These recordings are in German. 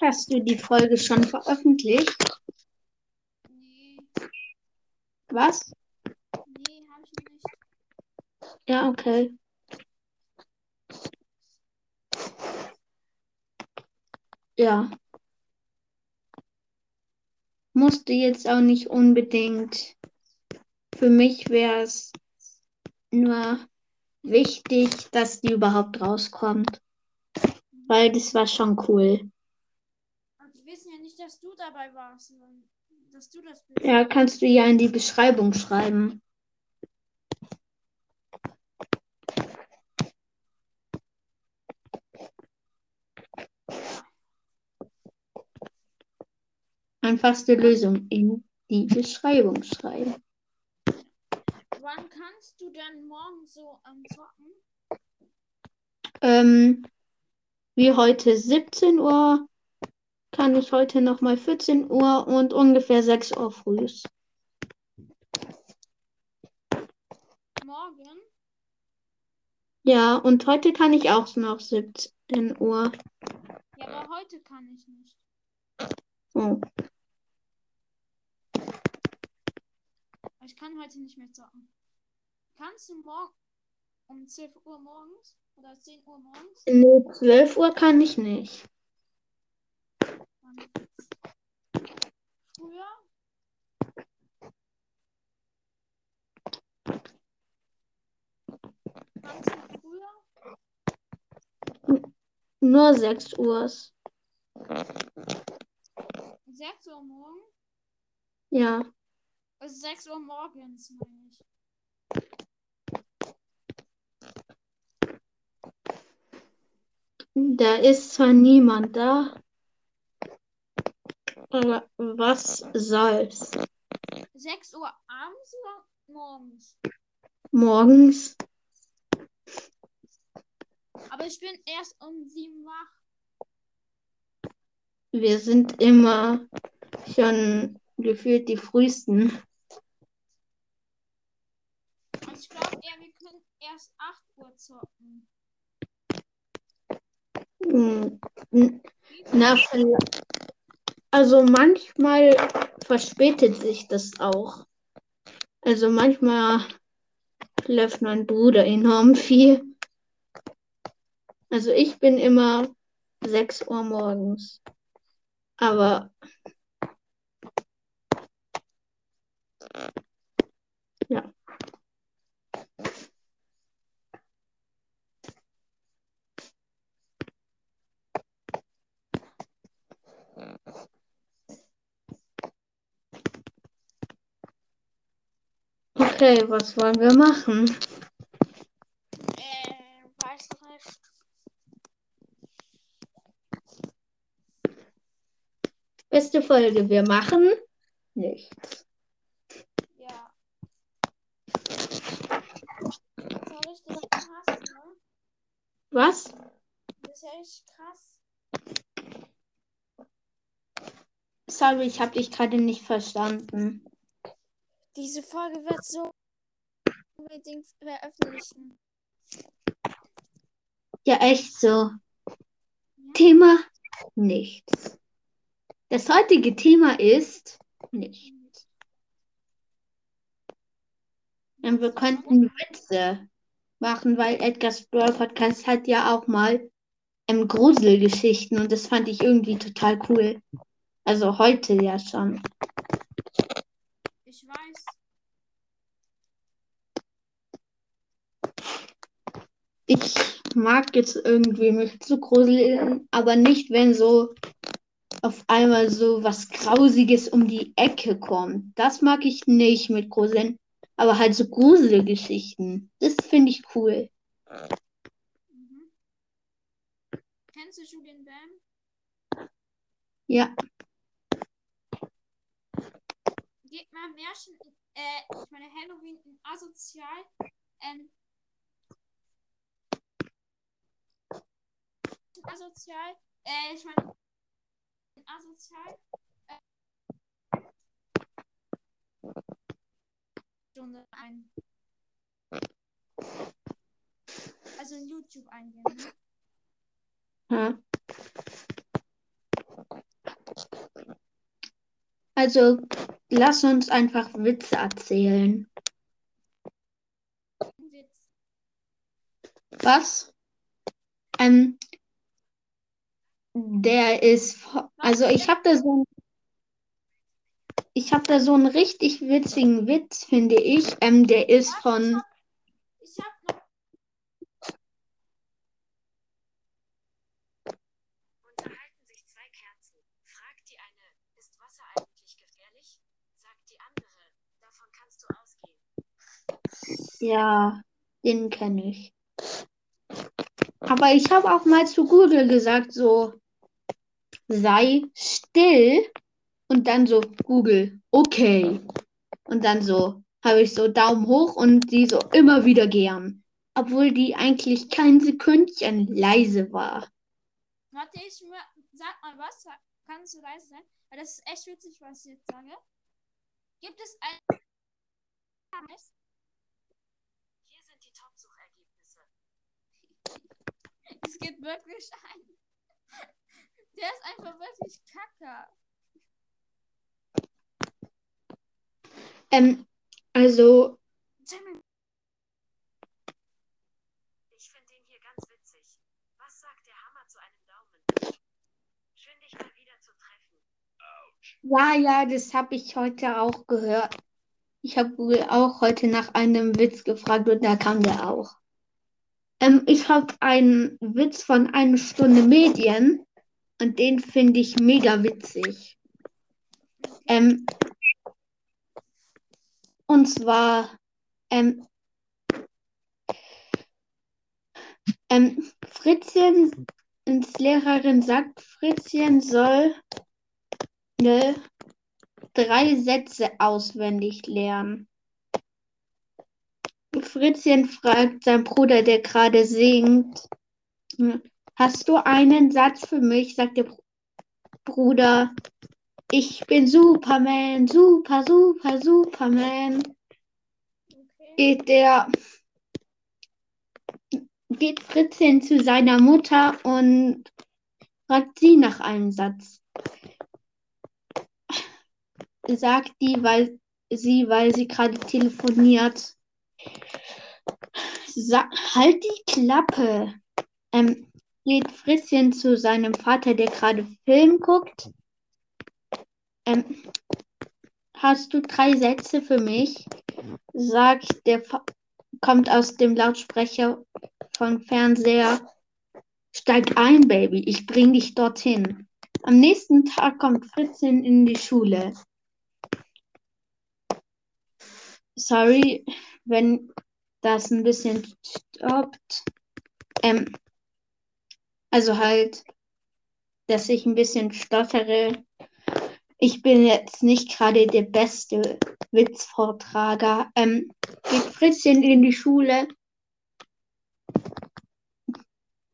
Hast du die Folge schon veröffentlicht? Nee, Was? nee, habe ich nicht. Ja, okay. Ja. Musste jetzt auch nicht unbedingt. Für mich wäre es nur wichtig, dass die überhaupt rauskommt. Weil das war schon cool. Aber die wissen ja nicht, dass du dabei warst, dass du das bist. Ja, kannst du ja in die Beschreibung schreiben. Einfachste Lösung in die Beschreibung schreiben. Wann kannst du denn morgen so ähm, zocken? Ähm, wie heute 17 Uhr kann ich heute nochmal 14 Uhr und ungefähr 6 Uhr früh. Morgen? Ja, und heute kann ich auch noch 17 Uhr. Ja, aber heute kann ich nicht. Oh. Ich kann heute nicht mehr zocken. Kannst du morgen um 12 Uhr morgens oder 10 Uhr morgens? Nee, 12 Uhr kann ich nicht. Früher? Kannst du früher? Nur 6 Uhr. 6 Uhr morgen? Ja. Also 6 Uhr morgens, meine ich. Da ist zwar niemand da. Was soll's? 6 Uhr abends oder morgens? Morgens. Aber ich bin erst um 7 wach. Wir sind immer schon gefühlt die frühesten. Ich glaube eher, wir können erst 8 Uhr zocken. Hm, Na, vielleicht- also manchmal verspätet sich das auch. Also manchmal schläft mein Bruder enorm viel. Also ich bin immer 6 Uhr morgens. Aber ja. Okay, was wollen wir machen? Äh, weiß nicht. Beste Folge, wir machen nichts. Ja. Das war richtig krass, ne? Was? Das ist ja echt krass. Sorry, ich habe dich gerade nicht verstanden. Diese Folge wird so unbedingt veröffentlichen. Ja, echt so. Thema nichts. Das heutige Thema ist nichts. Und wir könnten Witze machen, weil Edgar's Brawl Podcast hat ja auch mal ähm, Gruselgeschichten und das fand ich irgendwie total cool. Also heute ja schon. Ich weiß. Ich mag jetzt irgendwie mich zu gruseln, aber nicht, wenn so auf einmal so was Grausiges um die Ecke kommt. Das mag ich nicht mit Gruseln. Aber halt so Gruselgeschichten. Das finde ich cool. Mhm. Kennst du Julian Bam? Ja. Geht mal Märchen, äh, ich meine Halloween in asozial. Ähm, asozial, äh, ich meine in asozial. Äh, Stunde ein. Also in YouTube eingeben. Ne? Ja. Also lass uns einfach Witze erzählen. Witz. Was? Ähm, der ist, also ich habe da so ich habe da so einen richtig witzigen Witz, finde ich. Ähm, der ist von, Ich hab noch. Unterhalten sich zwei Kerzen. Fragt die eine, ist Wasser eigentlich gefährlich? Sagt die andere, davon kannst du ausgehen. Ja, den kenne ich. Aber ich habe auch mal zu Google gesagt, so, sei still und dann so, Google, okay. Und dann so, habe ich so Daumen hoch und die so immer wieder gern. Obwohl die eigentlich kein Sekündchen leise war. Warte, ich. Sag mal was. Kannst du leise sein? Weil das ist echt witzig, was ich jetzt sage. Gibt es ein. Hier sind die Top-Suchergebnisse. Es gibt wirklich einen. Der ist einfach wirklich kacke. Ähm, also, Ich finde den hier ganz witzig. Was sagt der Hammer zu einem Daumen? Schön dich mal wieder zu treffen. ja, ja, das habe ich heute auch gehört. Ich habe Google auch heute nach einem Witz gefragt und da kam der auch. Ähm, ich habe einen Witz von einer Stunde Medien und den finde ich mega witzig. Ähm, und zwar, ähm, ähm, Fritzchen, ins Lehrerin sagt, Fritzchen soll ne, drei Sätze auswendig lernen. Fritzchen fragt seinen Bruder, der gerade singt, hast du einen Satz für mich? Sagt der Br- Bruder, ich bin Superman, super, super, Superman. Okay. Geht der, geht Fritzchen zu seiner Mutter und fragt sie nach einem Satz. Sagt die, weil sie, weil sie gerade telefoniert. Sa halt die Klappe. Ähm, geht Fritzchen zu seinem Vater, der gerade Film guckt. Ähm, hast du drei Sätze für mich? Sagt der, Fa kommt aus dem Lautsprecher vom Fernseher. Steig ein, Baby, ich bring dich dorthin. Am nächsten Tag kommt Fritzchen in die Schule. Sorry, wenn das ein bisschen stoppt. Ähm, also halt, dass ich ein bisschen stottere. Ich bin jetzt nicht gerade der beste Witzvortrager. Ähm, geht Fritzchen in die Schule,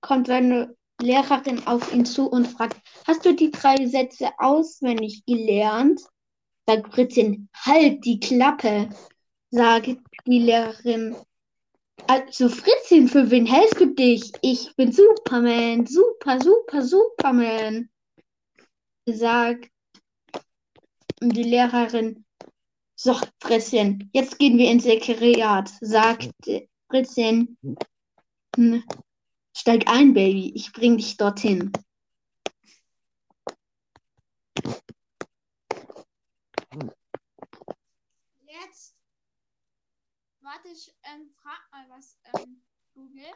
kommt seine Lehrerin auf ihn zu und fragt, hast du die drei Sätze auswendig gelernt? Sagt Fritzchen, halt die Klappe, sagt die Lehrerin. Also Fritzchen, für wen hältst du dich? Ich bin Superman, super, super, Superman, sagt die Lehrerin. So, Fritzchen, jetzt gehen wir ins Sekretariat, sagt Fritzchen. Hm, Steig ein, Baby, ich bring dich dorthin. Jetzt. Warte, ich ähm, frag mal was, ähm, Google.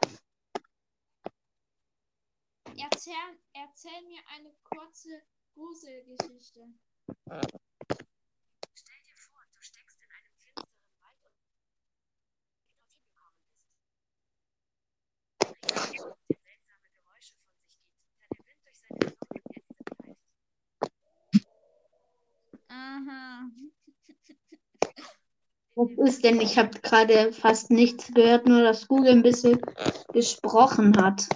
Erzähl, erzähl mir eine kurze Gruselgeschichte. Stell dir vor, du steckst in einem finsteren Wald und dorthin gekommen bist. Der seltsame Geräusche von sich gibt, da der Wind durch seine Knochen Äste pfeift. Aha. Was ist denn? Ich habe gerade fast nichts gehört, nur dass Google ein bisschen gesprochen hat.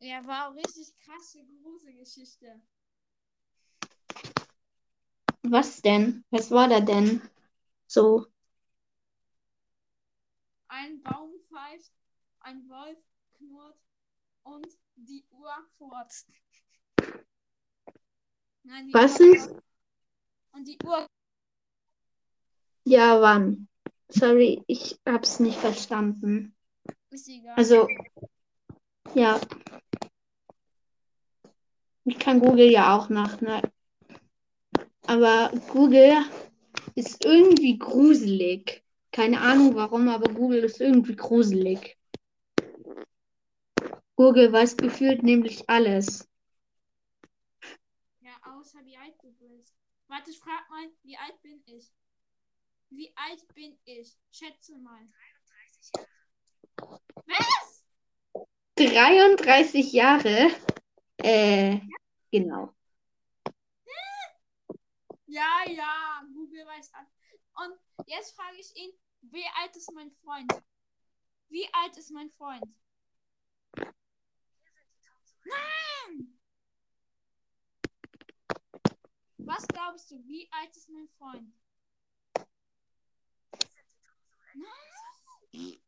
Ja, war auch richtig krasse Gruselgeschichte. Was denn? Was war da denn? So. Ein Baum pfeift ein Wolf knurrt und die Uhr furzt. Nein, die Was Uhr ist? Und die Uhr. Ja, wann? Sorry, ich hab's nicht verstanden. Ist egal. Also, ja. Ich kann Google ja auch nach, ne? Aber Google ist irgendwie gruselig. Keine Ahnung warum, aber Google ist irgendwie gruselig. Google weiß gefühlt nämlich alles. Ja, außer wie alt du bist. Warte, ich frag mal, wie alt bin ich? Wie alt bin ich? Schätze mal. 33 Jahre. Was? 33 Jahre? Äh, genau. Ja, ja, Google weiß alles. Und jetzt frage ich ihn, wie alt ist mein Freund? Wie alt ist mein Freund? Nein! Was glaubst du, wie alt ist mein Freund? Nein!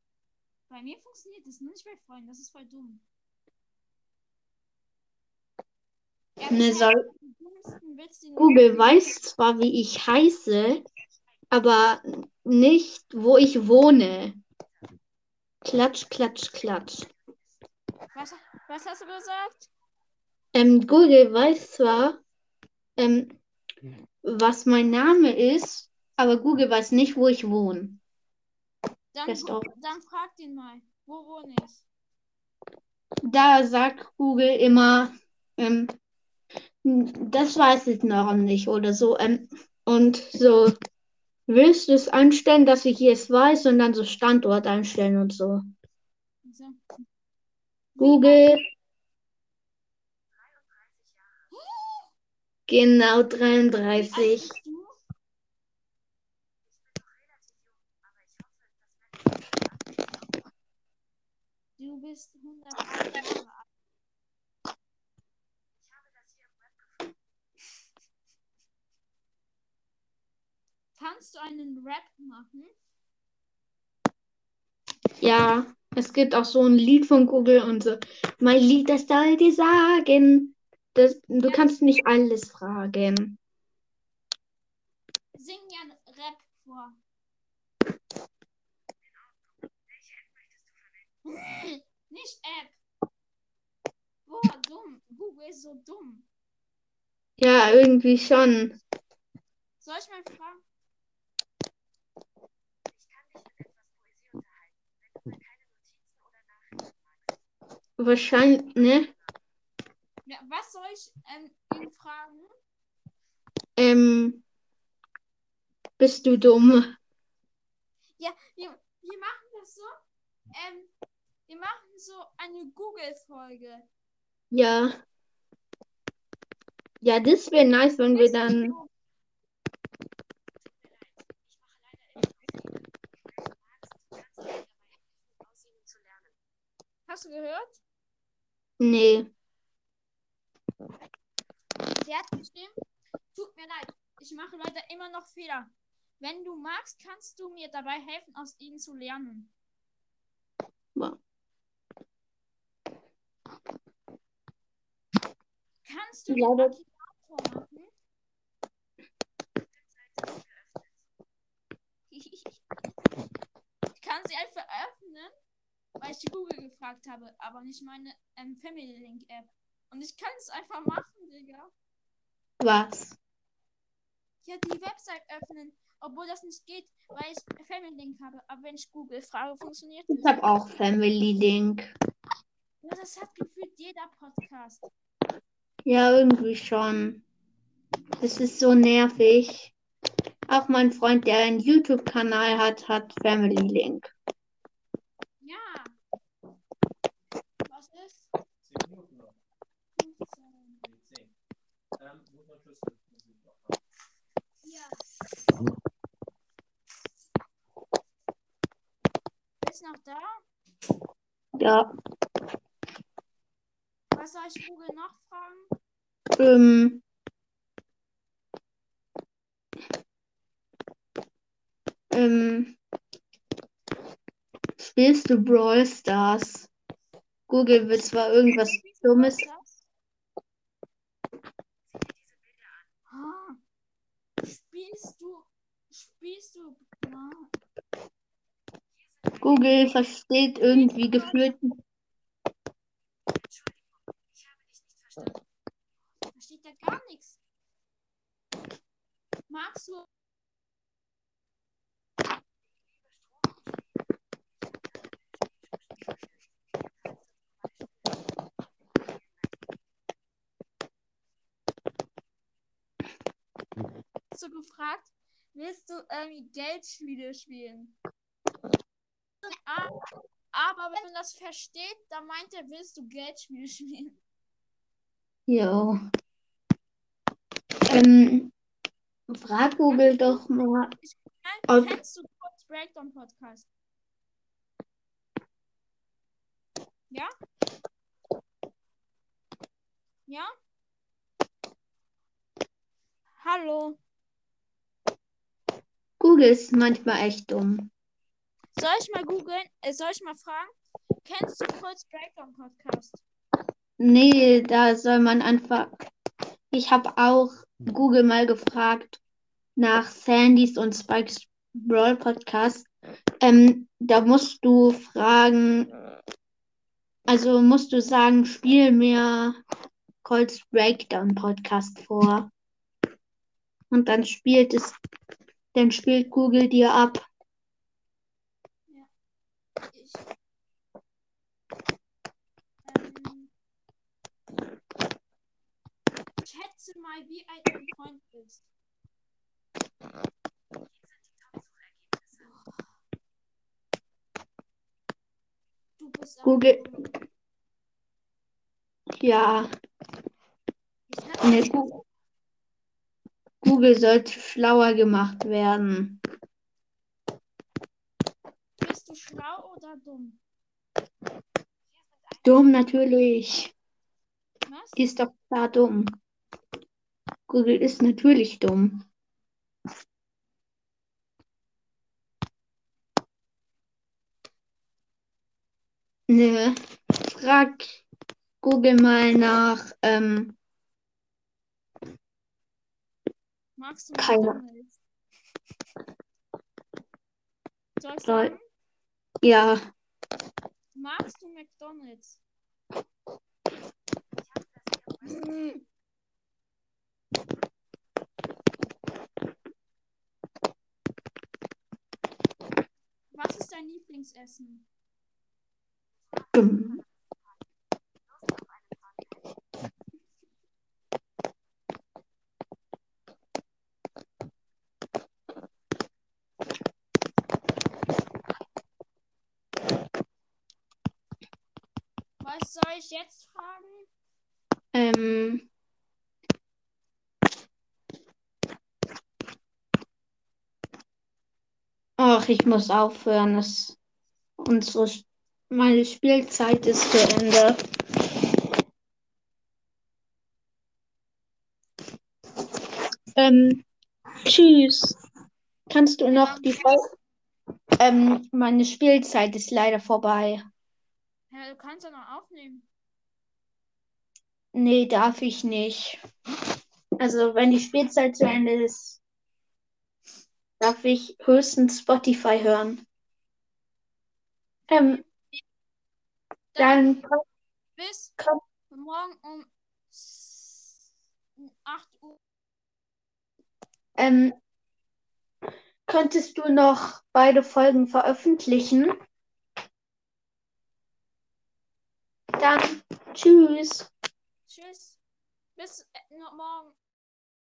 Bei mir funktioniert das nur nicht bei Freunden, das ist voll dumm. Ne, soll, Google weiß zwar, wie ich heiße, aber nicht, wo ich wohne. Klatsch, klatsch, klatsch. Was, was hast du gesagt? Ähm, Google weiß zwar, ähm, was mein Name ist, aber Google weiß nicht, wo ich wohne. Dann, dann frag den mal. Wo wohne ich? Da sagt Google immer, ähm, das weiß ich noch nicht oder so. Ähm, und so, willst du es einstellen, dass ich es weiß und dann so Standort einstellen und so. So. Google, 33 Jahre. genau Wie alt 33. bist du? Du bist 108 Jahre alt. Ich habe das hier im Web gefunden. Kannst du einen Rap machen? Ja, es gibt auch so ein Lied von Google und so. Mein Lied, das soll dir sagen. Das, du kannst nicht alles fragen. Sing einen Rap vor. Welche App möchtest du verwenden? Nicht App. Boah, dumm. Google ist so dumm. Ja, irgendwie schon. Soll ich mal fragen? Ich kann dich mit etwas Poesie unterhalten, wenn du mal keine Notizen oder Nachrichten magst. Wahrscheinlich, ne? Ja, was soll ich ähm, ihn fragen? Ähm, bist du dumm? Ja, wir, wir machen das so. Ähm, wir machen so eine Google-Folge. Ja. Ja, das wäre nice, wenn wir Bist du dann. dumm? Tut mir leid, ich mache leider immer noch Fehler. Wenn du magst, kannst du mir dabei helfen, aussehen und zu lernen. Hast du gehört? Nee. Der hat geschrieben, tut mir leid, ich mache leider immer noch Fehler. Wenn du magst, kannst du mir dabei helfen, aus ihnen zu lernen. Wow. Kannst du Ja, den Aktivator machen? Ich kann sie einfach öffnen, weil ich die Google gefragt habe, aber nicht meine ähm, Family Link App. Und ich kann es einfach machen, Digga. Was? Ja, die Website öffnen, obwohl das nicht geht, weil ich Family Link habe. Aber wenn ich Google frage, funktioniert Ich es. habe auch Family Link. Ja, das hat gefühlt jeder Podcast. Ja, irgendwie schon. Das ist so nervig. Auch mein Freund, der einen YouTube-Kanal hat, hat Family Link. Ja. Was ist? 10 Minuten noch. 15. Nee, 10. Ähm, muss man Schlüssel Musik noch haben. Ja. Bist noch da? Ja. Was soll ich Google noch fragen? Ähm, ähm, spielst du Brawl Stars? Google will zwar irgendwas Dummes. Ah. Spielst du. Spielst du. Ah. Google versteht irgendwie gefühlt. Entschuldigung, ich habe dich nicht verstanden. Da steht ja gar nichts. Magst du. Du gefragt, willst du irgendwie Geldspiele spielen? Aber wenn man das versteht, dann meint er, willst du Geldspiele spielen? Jo. Ähm, frag Google doch mal. Ob- Kennst du Codes Breakdown Podcast? Ja? Ja? Hallo. Google ist manchmal echt dumm. Soll ich mal googeln? Äh, soll ich mal fragen? Kennst du Codes Breakdown Podcast? Nee, da soll man einfach. Ich habe auch Google mal gefragt nach Sandys und Spikes Brawl Podcast. Ähm, da musst du fragen, also musst du sagen, spiel mir Colts Breakdown Podcast vor. Und dann spielt es, dann spielt Google dir ab. Ich. Ähm, schätze mal, wie alt dein Freund ist. Du bist Google-. Ja, Ich nicht Google sollte schlauer gemacht werden. Bist du schlau oder dumm? Dumm natürlich. Was? Ist doch klar dumm. Google ist natürlich dumm. Nö. Frag Google mal nach, ähm, Magst du Keine. Soll? Ja, Magst du McDonalds? Was ist dein Lieblingsessen? Was soll ich jetzt fragen? Ähm, ach, ich muss aufhören. Es, unsere, meine Spielzeit ist zu Ende. Ähm, tschüss. Kannst du noch die Folge? Ähm, meine Spielzeit ist leider vorbei. Ja, du kannst ja noch aufnehmen. Nee, darf ich nicht. Also, wenn die Spielzeit zu Ende ist, darf ich höchstens Spotify hören. Ähm, dann, Bis Komm. morgen um s- 8 Uhr. ähm, könntest du noch beide Folgen veröffentlichen? Dann, tschüss. Tschüss. Bis äh, morgen.